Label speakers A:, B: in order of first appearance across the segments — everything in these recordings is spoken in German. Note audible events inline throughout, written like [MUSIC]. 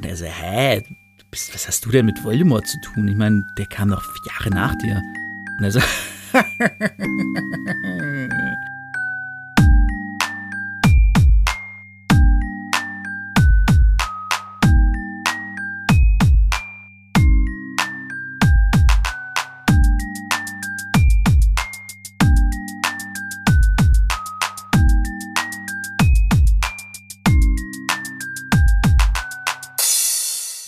A: Und er so, hä, bist, was hast du denn mit Voldemort zu tun? Ich meine, der kam doch Jahre nach dir. Und er so,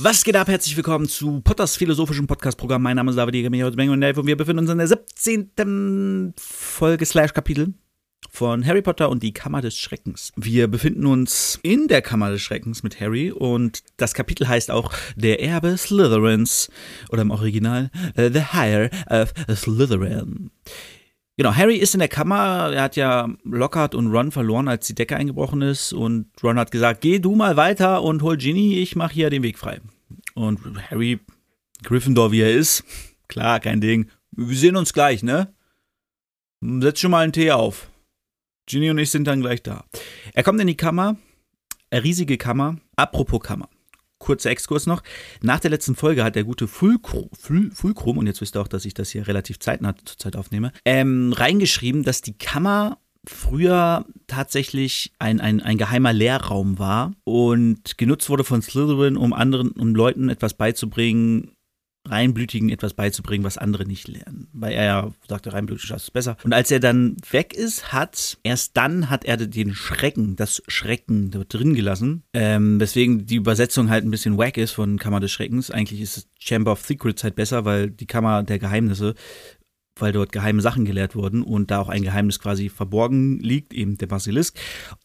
A: Was geht ab? Herzlich willkommen zu Potters philosophischem Podcast-Programm. Mein Name ist David Jäger, und wir befinden uns in der 17. Folge slash Kapitel von Harry Potter und die Kammer des Schreckens. Wir befinden uns in der Kammer des Schreckens mit Harry und das Kapitel heißt auch Der Erbe Slytherins oder im Original uh, The Hire of Slytherin. Genau, Harry ist in der Kammer. Er hat ja Lockhart und Ron verloren, als die Decke eingebrochen ist. Und Ron hat gesagt: Geh du mal weiter und hol Ginny, ich mache hier den Weg frei. Und Harry, Gryffindor wie er ist, [LAUGHS] klar, kein Ding. Wir sehen uns gleich, ne? Setz schon mal einen Tee auf. Ginny und ich sind dann gleich da. Er kommt in die Kammer, eine riesige Kammer. Apropos Kammer kurzer Exkurs noch. Nach der letzten Folge hat der gute Fulcrum, und jetzt wisst ihr auch, dass ich das hier relativ zeitnah zur Zeit aufnehme, ähm, reingeschrieben, dass die Kammer früher tatsächlich ein, ein, ein geheimer Lehrraum war und genutzt wurde von Slytherin, um anderen, um Leuten etwas beizubringen, Reinblütigen etwas beizubringen, was andere nicht lernen. Weil er ja sagte, reinblütig ist besser. Und als er dann weg ist, hat, erst dann hat er den Schrecken, das Schrecken drin gelassen. Ähm, weswegen die Übersetzung halt ein bisschen wack ist von Kammer des Schreckens. Eigentlich ist Chamber of Secrets halt besser, weil die Kammer der Geheimnisse weil dort geheime Sachen gelehrt wurden und da auch ein Geheimnis quasi verborgen liegt, eben der Basilisk.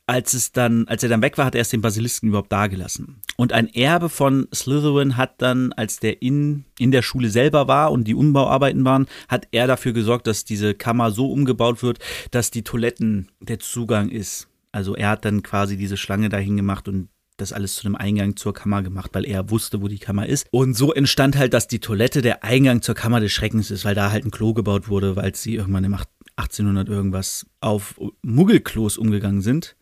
A: Als es dann, als er dann weg war, hat er erst den Basilisken überhaupt dagelassen. Und ein Erbe von Slytherin hat dann, als der in, in der Schule selber war und die Umbauarbeiten waren, hat er dafür gesorgt, dass diese Kammer so umgebaut wird, dass die Toiletten der Zugang ist. Also er hat dann quasi diese Schlange dahin gemacht und das alles zu einem Eingang zur Kammer gemacht, weil er wusste, wo die Kammer ist. Und so entstand halt, dass die Toilette der Eingang zur Kammer des Schreckens ist, weil da halt ein Klo gebaut wurde, weil sie irgendwann im 1800 irgendwas auf Muggelklos umgegangen sind.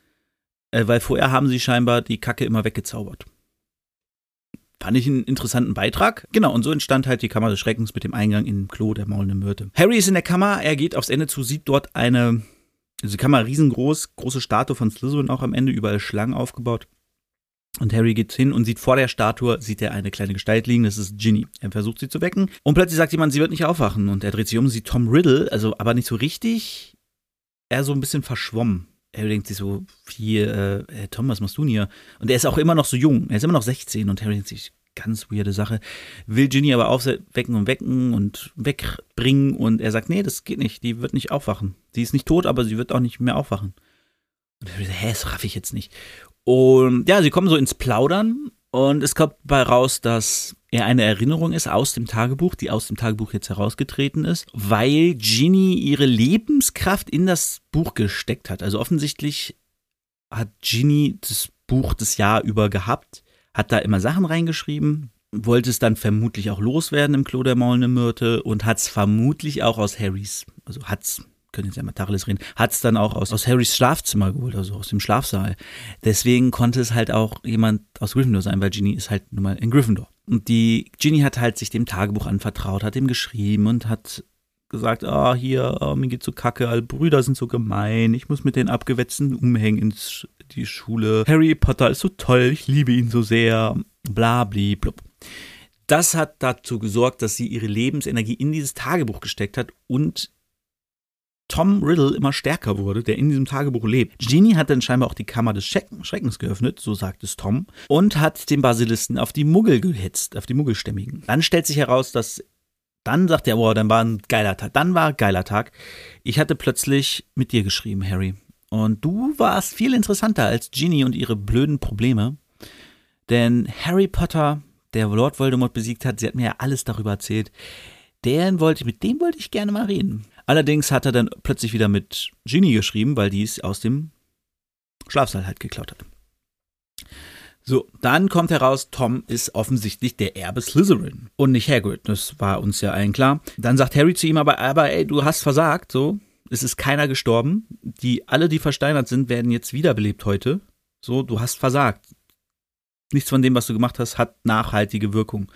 A: Äh, weil vorher haben sie scheinbar die Kacke immer weggezaubert. Fand ich einen interessanten Beitrag. Genau, und so entstand halt die Kammer des Schreckens mit dem Eingang in den Klo der maulenden Myrte. Harry ist in der Kammer, er geht aufs Ende zu, sieht dort eine, also die Kammer riesengroß, große Statue von Slytherin auch am Ende, überall Schlangen aufgebaut. Und Harry geht hin und sieht vor der Statue, sieht er eine kleine Gestalt liegen, das ist Ginny. Er versucht sie zu wecken und plötzlich sagt jemand, sie wird nicht aufwachen. Und er dreht sich um, sieht Tom Riddle, also aber nicht so richtig, er so ein bisschen verschwommen. Harry denkt sich so, hier, äh, Tom, was machst du denn hier? Und er ist auch immer noch so jung, er ist immer noch 16 und Harry denkt sich, ganz weirde Sache, will Ginny aber aufwecken und wecken und wegbringen und er sagt, nee, das geht nicht, die wird nicht aufwachen. Sie ist nicht tot, aber sie wird auch nicht mehr aufwachen. Und Harry sagt, hä, das raff ich jetzt nicht. Und ja, sie kommen so ins Plaudern und es kommt bei raus, dass er eine Erinnerung ist aus dem Tagebuch, die aus dem Tagebuch jetzt herausgetreten ist, weil Ginny ihre Lebenskraft in das Buch gesteckt hat. Also offensichtlich hat Ginny das Buch das Jahr über gehabt, hat da immer Sachen reingeschrieben, wollte es dann vermutlich auch loswerden im Klo der maulenden Myrte und hat es vermutlich auch aus Harrys, also hat es können jetzt ja mal Tacheles reden, hat es dann auch aus, aus Harrys Schlafzimmer geholt, also aus dem Schlafsaal. Deswegen konnte es halt auch jemand aus Gryffindor sein, weil Ginny ist halt nun mal in Gryffindor. Und die Ginny hat halt sich dem Tagebuch anvertraut, hat ihm geschrieben und hat gesagt, ah, oh, hier, oh, mir geht's so kacke, alle Brüder sind so gemein, ich muss mit den abgewetzten umhängen in die Schule. Harry Potter ist so toll, ich liebe ihn so sehr, bla, bli, blub. Das hat dazu gesorgt, dass sie ihre Lebensenergie in dieses Tagebuch gesteckt hat und Tom Riddle immer stärker wurde, der in diesem Tagebuch lebt. Genie hat dann scheinbar auch die Kammer des Schreckens geöffnet, so sagt es Tom, und hat den Basilisten auf die Muggel gehetzt, auf die Muggelstämmigen. Dann stellt sich heraus, dass dann sagt er, wow, dann war ein geiler Tag. Dann war ein geiler Tag. Ich hatte plötzlich mit dir geschrieben, Harry. Und du warst viel interessanter als Genie und ihre blöden Probleme. Denn Harry Potter, der Lord Voldemort besiegt hat, sie hat mir ja alles darüber erzählt. Den wollte, mit dem wollte ich gerne mal reden. Allerdings hat er dann plötzlich wieder mit Ginny geschrieben, weil die es aus dem Schlafsaal halt geklaut hat. So, dann kommt heraus, Tom ist offensichtlich der Erbe Slytherin und nicht Hagrid. Das war uns ja allen klar. Dann sagt Harry zu ihm aber, aber ey, du hast versagt, so. Es ist keiner gestorben. Die, alle, die versteinert sind, werden jetzt wiederbelebt heute. So, du hast versagt. nichts von dem, was du gemacht hast, hat nachhaltige Wirkung.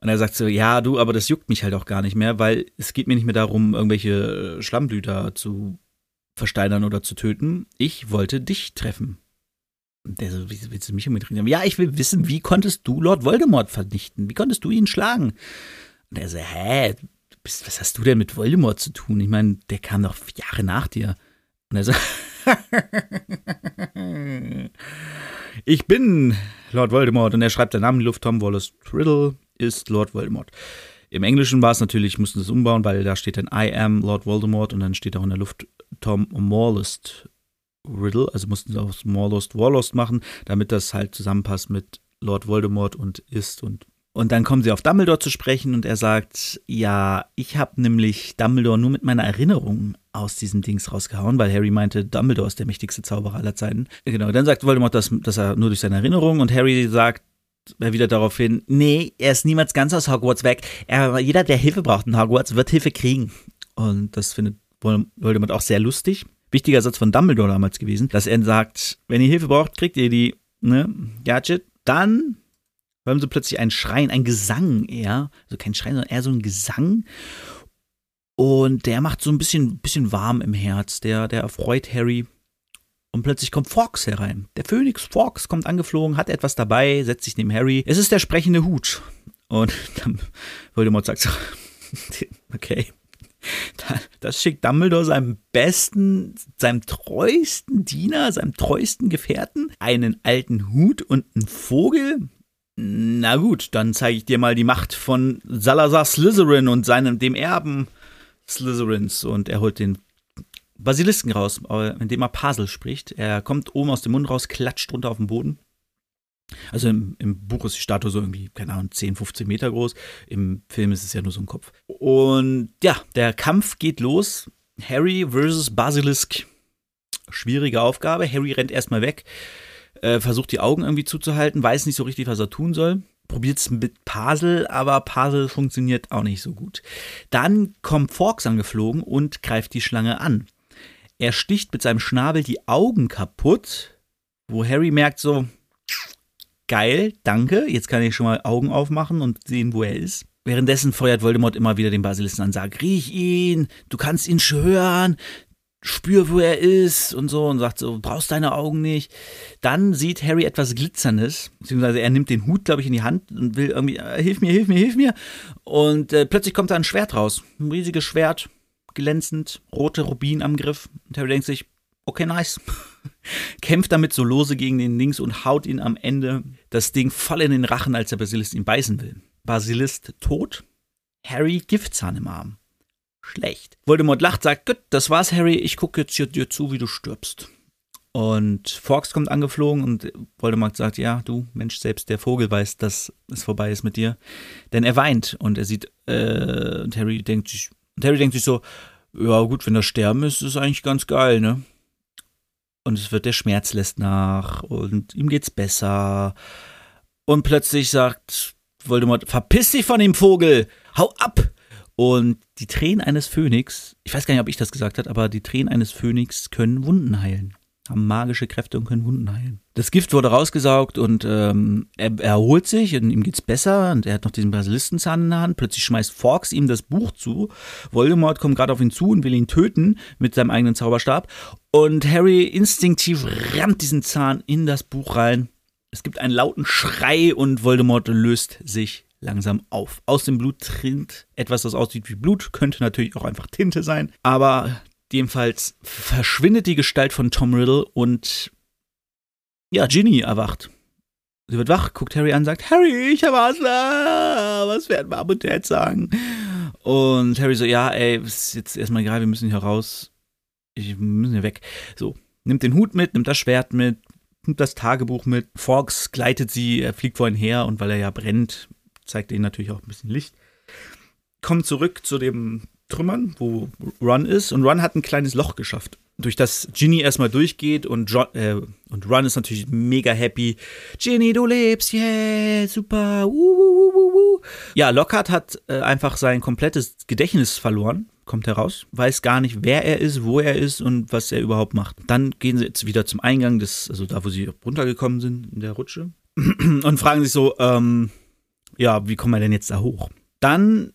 A: Und er sagt so, ja, du, aber das juckt mich halt auch gar nicht mehr, weil es geht mir nicht mehr darum, irgendwelche Schlammblüter zu versteinern oder zu töten. Ich wollte dich treffen. Und der so, willst du mich umdrehen? Ja, ich will wissen, wie konntest du Lord Voldemort vernichten? Wie konntest du ihn schlagen? Und er so, hä, bist, was hast du denn mit Voldemort zu tun? Ich meine, der kam doch Jahre nach dir. Und er so, [LAUGHS] ich bin Lord Voldemort. Und er schreibt seinen Namen in die Luft, Tom Wallace Riddle ist Lord Voldemort. Im Englischen war es natürlich, mussten sie es umbauen, weil da steht dann I am Lord Voldemort und dann steht auch in der Luft Tom Morlist Riddle, also mussten sie aus Morlost Warlost machen, damit das halt zusammenpasst mit Lord Voldemort und ist und und dann kommen sie auf Dumbledore zu sprechen und er sagt, ja, ich habe nämlich Dumbledore nur mit meiner Erinnerung aus diesem Dings rausgehauen, weil Harry meinte, Dumbledore ist der mächtigste Zauberer aller Zeiten. Genau, dann sagt Voldemort, dass, dass er nur durch seine Erinnerung und Harry sagt, wieder darauf hin, nee, er ist niemals ganz aus Hogwarts weg. Er, jeder, der Hilfe braucht in Hogwarts, wird Hilfe kriegen. Und das findet Voldemort auch sehr lustig. Wichtiger Satz von Dumbledore damals gewesen, dass er sagt, wenn ihr Hilfe braucht, kriegt ihr die, ne, Gadget. Dann hören sie plötzlich ein Schreien, ein Gesang eher. Also kein Schreien, sondern eher so ein Gesang. Und der macht so ein bisschen, bisschen warm im Herz. Der, der erfreut Harry. Und plötzlich kommt Fox herein. Der Phönix Fox kommt angeflogen, hat etwas dabei, setzt sich neben Harry. Es ist der sprechende Hut. Und [LAUGHS] dann Voldemort sagt so, [LAUGHS] okay, das schickt Dumbledore seinem besten, seinem treuesten Diener, seinem treuesten Gefährten einen alten Hut und einen Vogel. Na gut, dann zeige ich dir mal die Macht von Salazar Slytherin und seinem, dem Erben Slytherins. Und er holt den Basilisken raus, indem er Pasel spricht. Er kommt oben aus dem Mund raus, klatscht runter auf den Boden. Also im, im, Buch ist die Statue so irgendwie, keine Ahnung, 10, 15 Meter groß. Im Film ist es ja nur so ein Kopf. Und ja, der Kampf geht los. Harry versus Basilisk. Schwierige Aufgabe. Harry rennt erstmal weg, äh, versucht die Augen irgendwie zuzuhalten, weiß nicht so richtig, was er tun soll. Probiert es mit Pasel, aber Pasel funktioniert auch nicht so gut. Dann kommt Forks angeflogen und greift die Schlange an. Er sticht mit seinem Schnabel die Augen kaputt, wo Harry merkt so, geil, danke, jetzt kann ich schon mal Augen aufmachen und sehen, wo er ist. Währenddessen feuert Voldemort immer wieder den Basilisten an, sagt, riech ihn, du kannst ihn hören, spür, wo er ist und so und sagt so, brauchst deine Augen nicht. Dann sieht Harry etwas Glitzerndes, beziehungsweise er nimmt den Hut, glaube ich, in die Hand und will irgendwie, äh, hilf mir, hilf mir, hilf mir. Und äh, plötzlich kommt da ein Schwert raus, ein riesiges Schwert, glänzend, rote Rubin am Griff. Und Harry denkt sich, okay, nice. [LAUGHS] Kämpft damit so lose gegen den Links und haut ihn am Ende das Ding voll in den Rachen, als der Basilist ihn beißen will. Basilist tot, Harry Giftzahn im Arm. Schlecht. Voldemort lacht, sagt, gut, das war's, Harry, ich gucke jetzt hier dir zu, wie du stirbst. Und Fox kommt angeflogen und Voldemort sagt, ja, du, Mensch, selbst der Vogel weiß, dass es vorbei ist mit dir. Denn er weint und er sieht, äh, und Harry denkt sich, und Harry denkt sich so, ja gut, wenn das Sterben ist, ist eigentlich ganz geil, ne? und es wird der Schmerz lässt nach und ihm geht's besser. Und plötzlich sagt Voldemort, verpiss dich von dem Vogel, hau ab! Und die Tränen eines Phönix, ich weiß gar nicht, ob ich das gesagt habe, aber die Tränen eines Phönix können Wunden heilen haben magische Kräfte und können Wunden heilen. Das Gift wurde rausgesaugt und ähm, er, er erholt sich und ihm geht's besser und er hat noch diesen Basilistenzahn in der Hand. Plötzlich schmeißt Forks ihm das Buch zu. Voldemort kommt gerade auf ihn zu und will ihn töten mit seinem eigenen Zauberstab. Und Harry instinktiv rammt diesen Zahn in das Buch rein. Es gibt einen lauten Schrei und Voldemort löst sich langsam auf. Aus dem Blut trinkt etwas, das aussieht wie Blut, könnte natürlich auch einfach Tinte sein, aber Jedenfalls verschwindet die Gestalt von Tom Riddle und ja, Ginny erwacht. Sie wird wach, guckt Harry an, sagt, Harry, ich habe Asla, was werden Mom und Dad sagen? Und Harry so, ja, ey, ist jetzt erstmal egal, wir müssen hier raus. Ich, wir müssen hier weg. So, nimmt den Hut mit, nimmt das Schwert mit, nimmt das Tagebuch mit. Fox gleitet sie, er fliegt vor ihn her und weil er ja brennt, zeigt er ihnen natürlich auch ein bisschen Licht. Kommt zurück zu dem Trümmern, wo Ron ist. Und Ron hat ein kleines Loch geschafft, durch das Ginny erstmal durchgeht. Und, John, äh, und Ron ist natürlich mega happy. Ginny, du lebst, yeah, super. Uh, uh, uh, ja, Lockhart hat äh, einfach sein komplettes Gedächtnis verloren. Kommt heraus, weiß gar nicht, wer er ist, wo er ist und was er überhaupt macht. Dann gehen sie jetzt wieder zum Eingang des, also da, wo sie runtergekommen sind in der Rutsche. [CLEARS THROAT] und fragen sich so, ähm, ja, wie kommen wir denn jetzt da hoch? Dann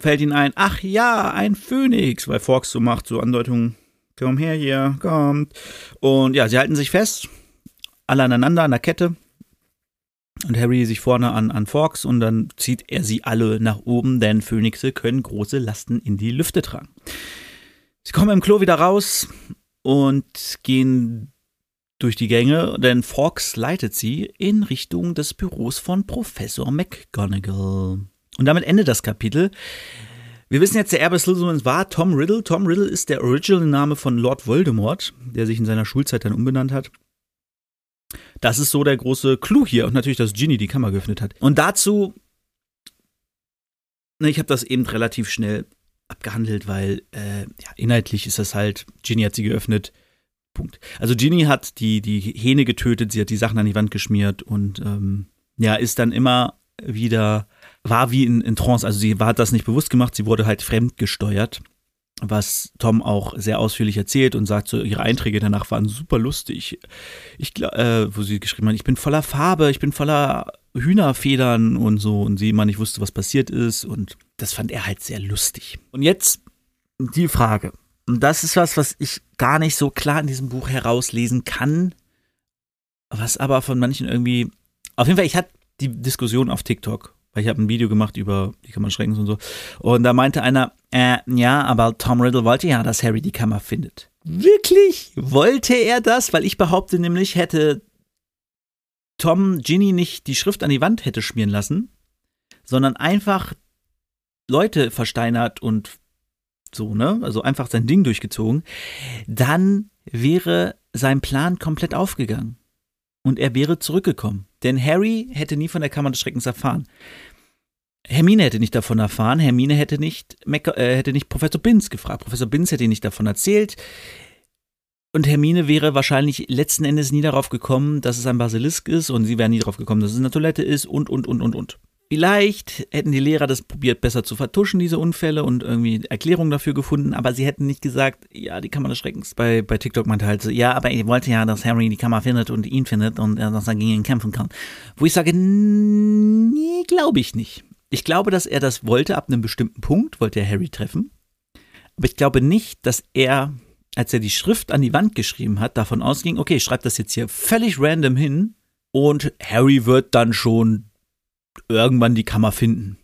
A: fällt ihnen ein, ach ja, ein Phönix, weil Fox so macht, so Andeutungen, komm her hier, kommt. Und ja, sie halten sich fest, alle aneinander an der Kette. Und Harry sich vorne an, an Fox und dann zieht er sie alle nach oben, denn Phönixe können große Lasten in die Lüfte tragen. Sie kommen im Klo wieder raus und gehen durch die Gänge, denn Fox leitet sie in Richtung des Büros von Professor McGonagall. Und damit endet das Kapitel. Wir wissen jetzt, der Erbe Slytherins war Tom Riddle. Tom Riddle ist der Original-Name von Lord Voldemort, der sich in seiner Schulzeit dann umbenannt hat. Das ist so der große Clou hier und natürlich, dass Ginny die Kammer geöffnet hat. Und dazu, ne, ich habe das eben relativ schnell abgehandelt, weil äh, ja, inhaltlich ist das halt, Ginny hat sie geöffnet, Punkt. Also Ginny hat die, die Hähne getötet, sie hat die Sachen an die Wand geschmiert und ähm, ja, ist dann immer wieder, war wie in, in Trance, also sie hat das nicht bewusst gemacht, sie wurde halt fremdgesteuert was Tom auch sehr ausführlich erzählt und sagt so, ihre Einträge danach waren super lustig. Ich, äh, wo sie geschrieben hat, ich bin voller Farbe, ich bin voller Hühnerfedern und so und sie immer nicht wusste, was passiert ist und das fand er halt sehr lustig. Und jetzt die Frage. Und das ist was, was ich gar nicht so klar in diesem Buch herauslesen kann, was aber von manchen irgendwie, auf jeden Fall, ich hatte die Diskussion auf TikTok weil ich habe ein Video gemacht über die Kammer Schreckens und so. Und da meinte einer, äh, ja, aber Tom Riddle wollte ja, dass Harry die Kammer findet. Wirklich? Wollte er das? Weil ich behaupte nämlich, hätte Tom Ginny nicht die Schrift an die Wand hätte schmieren lassen, sondern einfach Leute versteinert und so, ne? Also einfach sein Ding durchgezogen, dann wäre sein Plan komplett aufgegangen. Und er wäre zurückgekommen. Denn Harry hätte nie von der Kammer des Schreckens erfahren. Hermine hätte nicht davon erfahren, Hermine hätte nicht, äh, hätte nicht Professor Binz gefragt, Professor Binz hätte ihn nicht davon erzählt. Und Hermine wäre wahrscheinlich letzten Endes nie darauf gekommen, dass es ein Basilisk ist und sie wäre nie darauf gekommen, dass es eine Toilette ist und, und, und, und, und. Vielleicht hätten die Lehrer das probiert, besser zu vertuschen, diese Unfälle und irgendwie Erklärungen dafür gefunden, aber sie hätten nicht gesagt, ja, die Kammer des Schreckens. Bei, bei TikTok meinte halt so, ja, aber ich wollte ja, dass Harry die Kammer findet und ihn findet und dass er gegen ihn kämpfen kann. Wo ich sage, nee, glaube ich nicht. Ich glaube, dass er das wollte ab einem bestimmten Punkt, wollte er Harry treffen. Aber ich glaube nicht, dass er, als er die Schrift an die Wand geschrieben hat, davon ausging, okay, ich schreibe das jetzt hier völlig random hin und Harry wird dann schon irgendwann die Kammer finden.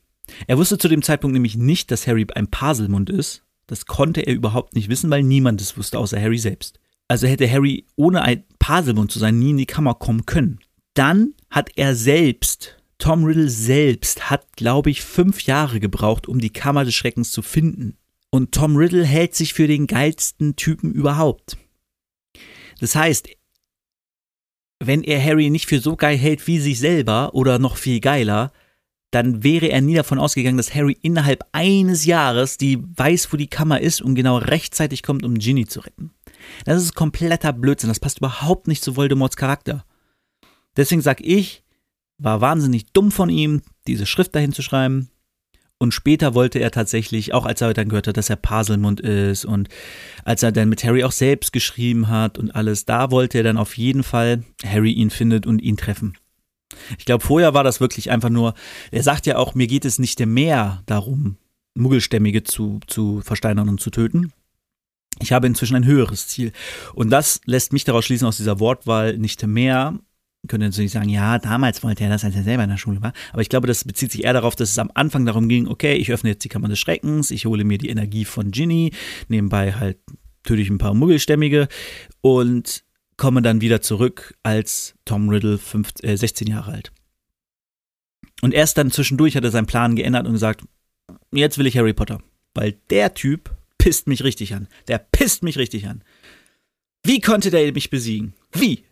A: Er wusste zu dem Zeitpunkt nämlich nicht, dass Harry ein Paselmund ist. Das konnte er überhaupt nicht wissen, weil niemand es wusste, außer Harry selbst. Also hätte Harry ohne ein Paselmund zu sein nie in die Kammer kommen können. Dann hat er selbst Tom Riddle selbst hat, glaube ich, fünf Jahre gebraucht, um die Kammer des Schreckens zu finden. Und Tom Riddle hält sich für den geilsten Typen überhaupt. Das heißt, wenn er Harry nicht für so geil hält wie sich selber oder noch viel geiler, dann wäre er nie davon ausgegangen, dass Harry innerhalb eines Jahres die weiß, wo die Kammer ist und genau rechtzeitig kommt, um Ginny zu retten. Das ist kompletter Blödsinn. Das passt überhaupt nicht zu Voldemorts Charakter. Deswegen sag ich, war wahnsinnig dumm von ihm, diese Schrift dahin zu schreiben. Und später wollte er tatsächlich, auch als er dann gehört hat, dass er Paselmund ist und als er dann mit Harry auch selbst geschrieben hat und alles, da wollte er dann auf jeden Fall Harry ihn findet und ihn treffen. Ich glaube, vorher war das wirklich einfach nur, er sagt ja auch, mir geht es nicht mehr darum, Muggelstämmige zu, zu versteinern und zu töten. Ich habe inzwischen ein höheres Ziel. Und das lässt mich daraus schließen aus dieser Wortwahl nicht mehr, könnte natürlich sagen, ja, damals wollte er das, als er selber in der Schule war. Aber ich glaube, das bezieht sich eher darauf, dass es am Anfang darum ging, okay, ich öffne jetzt die Kammer des Schreckens, ich hole mir die Energie von Ginny, nebenbei halt töte ich ein paar Muggelstämmige und komme dann wieder zurück als Tom Riddle 15, äh, 16 Jahre alt. Und erst dann zwischendurch hat er seinen Plan geändert und gesagt, jetzt will ich Harry Potter. Weil der Typ pisst mich richtig an. Der pisst mich richtig an. Wie konnte der mich besiegen? Wie?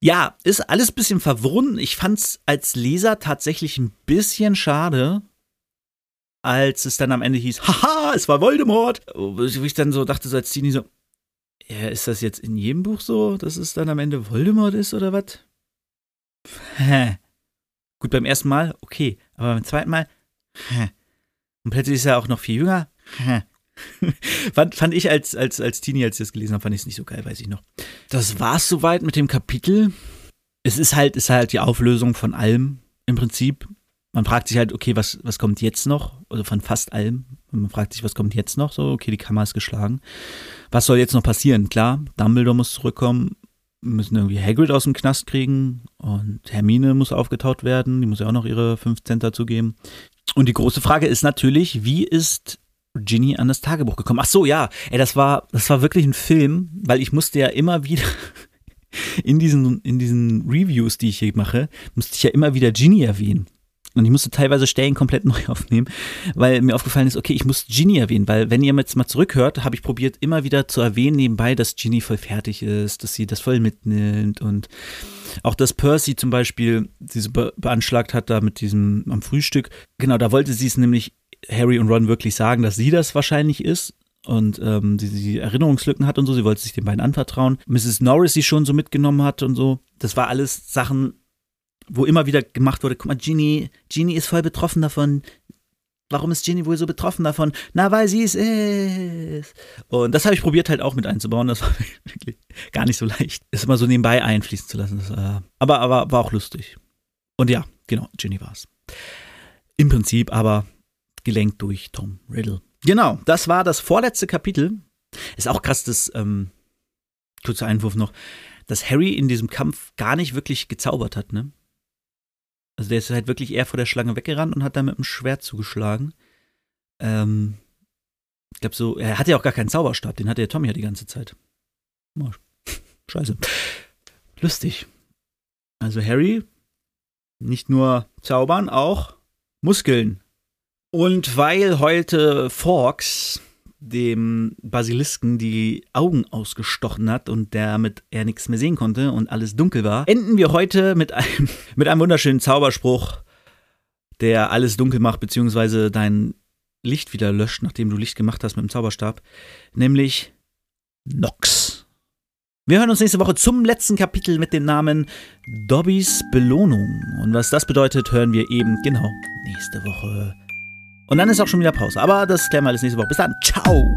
A: Ja, ist alles ein bisschen verwirrend. Ich fand's als Leser tatsächlich ein bisschen schade, als es dann am Ende hieß, haha, es war Voldemort. Wo ich dann so dachte, so als Teenie so, ja, ist das jetzt in jedem Buch so, dass es dann am Ende Voldemort ist oder was? Gut, beim ersten Mal, okay, aber beim zweiten Mal, hä. Und plötzlich ist er auch noch viel jünger. Hä. [LAUGHS] fand, fand ich als, als, als Teenie, als ich das gelesen habe, fand ich es nicht so geil, weiß ich noch. Das war's soweit mit dem Kapitel. es ist halt, ist halt die Auflösung von allem im Prinzip. Man fragt sich halt, okay, was, was kommt jetzt noch? Also von fast allem. Man fragt sich, was kommt jetzt noch? So, okay, die Kammer ist geschlagen. Was soll jetzt noch passieren? Klar, Dumbledore muss zurückkommen. Wir müssen irgendwie Hagrid aus dem Knast kriegen und Hermine muss aufgetaut werden. Die muss ja auch noch ihre 5 Cent dazugeben. Und die große Frage ist natürlich, wie ist Ginny an das Tagebuch gekommen? Ach so, ja, ey, das war, das war wirklich ein Film, weil ich musste ja immer wieder [LAUGHS] in diesen, in diesen Reviews, die ich hier mache, musste ich ja immer wieder Ginny erwähnen. Und ich musste teilweise Stellen komplett [LAUGHS] neu aufnehmen, weil mir aufgefallen ist, okay, ich muss Ginny erwähnen, weil wenn ihr jetzt mal zurückhört, habe ich probiert immer wieder zu erwähnen nebenbei, dass Ginny voll fertig ist, dass sie das voll mitnimmt und auch dass Percy zum Beispiel sie so be beanschlagt hat da mit diesem am Frühstück. Genau, da wollte sie es nämlich Harry und Ron wirklich sagen, dass sie das wahrscheinlich ist und ähm, sie, sie Erinnerungslücken hat und so. Sie wollte sich den beiden anvertrauen. Mrs. Norris sie schon so mitgenommen hat und so. Das war alles Sachen, wo immer wieder gemacht wurde, guck mal, Ginny, Ginny ist voll betroffen davon. Warum ist Ginny wohl so betroffen davon? Na, weil sie es ist. Und das habe ich probiert halt auch mit einzubauen. Das [LAUGHS] war wirklich gar nicht so leicht, es immer so nebenbei einfließen zu lassen. Das, äh, aber, aber war auch lustig. Und ja, genau, Ginny war es. Im Prinzip aber gelenkt durch Tom Riddle. Genau, das war das vorletzte Kapitel. Ist auch krass, dass, ähm, kurzer Einwurf noch, dass Harry in diesem Kampf gar nicht wirklich gezaubert hat, ne? Also der ist halt wirklich eher vor der Schlange weggerannt und hat da mit dem Schwert zugeschlagen. Ähm, ich glaube so, er hatte ja auch gar keinen Zauberstab, den hatte ja Tommy ja die ganze Zeit. Oh, [LAUGHS] scheiße. Lustig. Also Harry, nicht nur zaubern, auch Muskeln und weil heute Fawkes dem Basilisken die Augen ausgestochen hat und damit er nichts mehr sehen konnte und alles dunkel war, enden wir heute mit einem, [LAUGHS] mit einem wunderschönen Zauberspruch, der alles dunkel macht, beziehungsweise dein Licht wieder löscht, nachdem du Licht gemacht hast mit dem Zauberstab, nämlich Nox. Wir hören uns nächste Woche zum letzten Kapitel mit dem Namen Dobbys Belohnung. Und was das bedeutet, hören wir eben genau nächste Woche. Und dann ist auch schon wieder Pause. Aber das klären wir alles nächste Woche. Bis dann. Ciao.